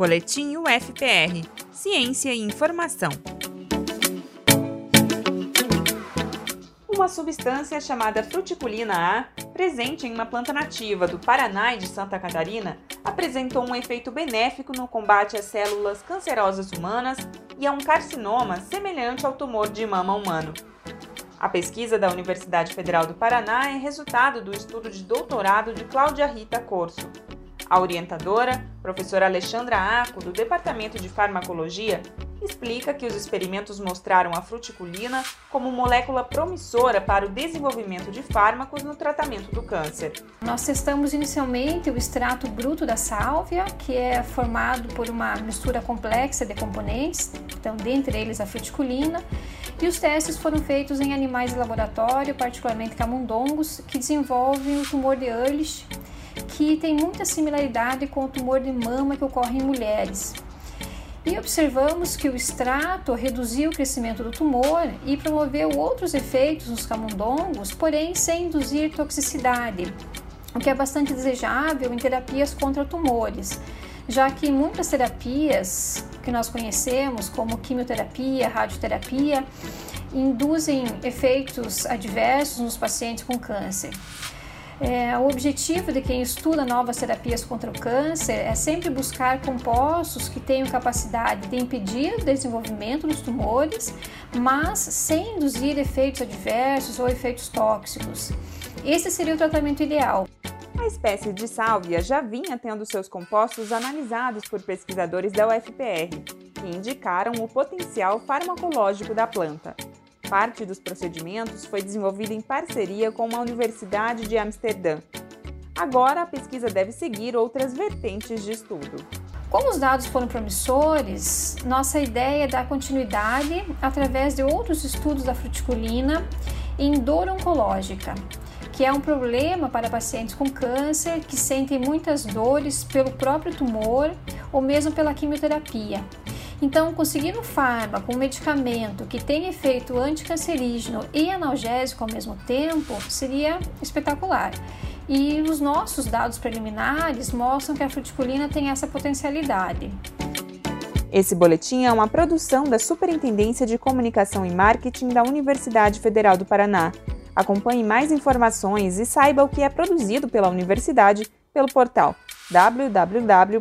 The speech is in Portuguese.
Boletim UFPR Ciência e Informação. Uma substância chamada fruticulina A, presente em uma planta nativa do Paraná e de Santa Catarina, apresentou um efeito benéfico no combate às células cancerosas humanas e a um carcinoma semelhante ao tumor de mama humano. A pesquisa da Universidade Federal do Paraná é resultado do estudo de doutorado de Cláudia Rita Corso. A orientadora, professora Alexandra Aco, do Departamento de Farmacologia, explica que os experimentos mostraram a fruticulina como molécula promissora para o desenvolvimento de fármacos no tratamento do câncer. Nós testamos inicialmente o extrato bruto da sálvia, que é formado por uma mistura complexa de componentes, então dentre eles a fruticulina, e os testes foram feitos em animais de laboratório, particularmente camundongos, que desenvolvem o tumor de Ehrlich, que tem muita similaridade com o tumor de mama que ocorre em mulheres. E observamos que o extrato reduziu o crescimento do tumor e promoveu outros efeitos nos camundongos, porém sem induzir toxicidade, o que é bastante desejável em terapias contra tumores, já que muitas terapias que nós conhecemos, como quimioterapia, radioterapia, induzem efeitos adversos nos pacientes com câncer. É, o objetivo de quem estuda novas terapias contra o câncer é sempre buscar compostos que tenham capacidade de impedir o desenvolvimento dos tumores, mas sem induzir efeitos adversos ou efeitos tóxicos. Esse seria o tratamento ideal. A espécie de sálvia já vinha tendo seus compostos analisados por pesquisadores da UFPR, que indicaram o potencial farmacológico da planta. Parte dos procedimentos foi desenvolvida em parceria com uma universidade de Amsterdã. Agora, a pesquisa deve seguir outras vertentes de estudo. Como os dados foram promissores, nossa ideia é dar continuidade através de outros estudos da fruticulina em dor oncológica, que é um problema para pacientes com câncer que sentem muitas dores pelo próprio tumor ou mesmo pela quimioterapia. Então, conseguir um fármaco, um medicamento que tem efeito anticancerígeno e analgésico ao mesmo tempo seria espetacular. E os nossos dados preliminares mostram que a fruticulina tem essa potencialidade. Esse boletim é uma produção da Superintendência de Comunicação e Marketing da Universidade Federal do Paraná. Acompanhe mais informações e saiba o que é produzido pela universidade pelo portal www.ufpr.br.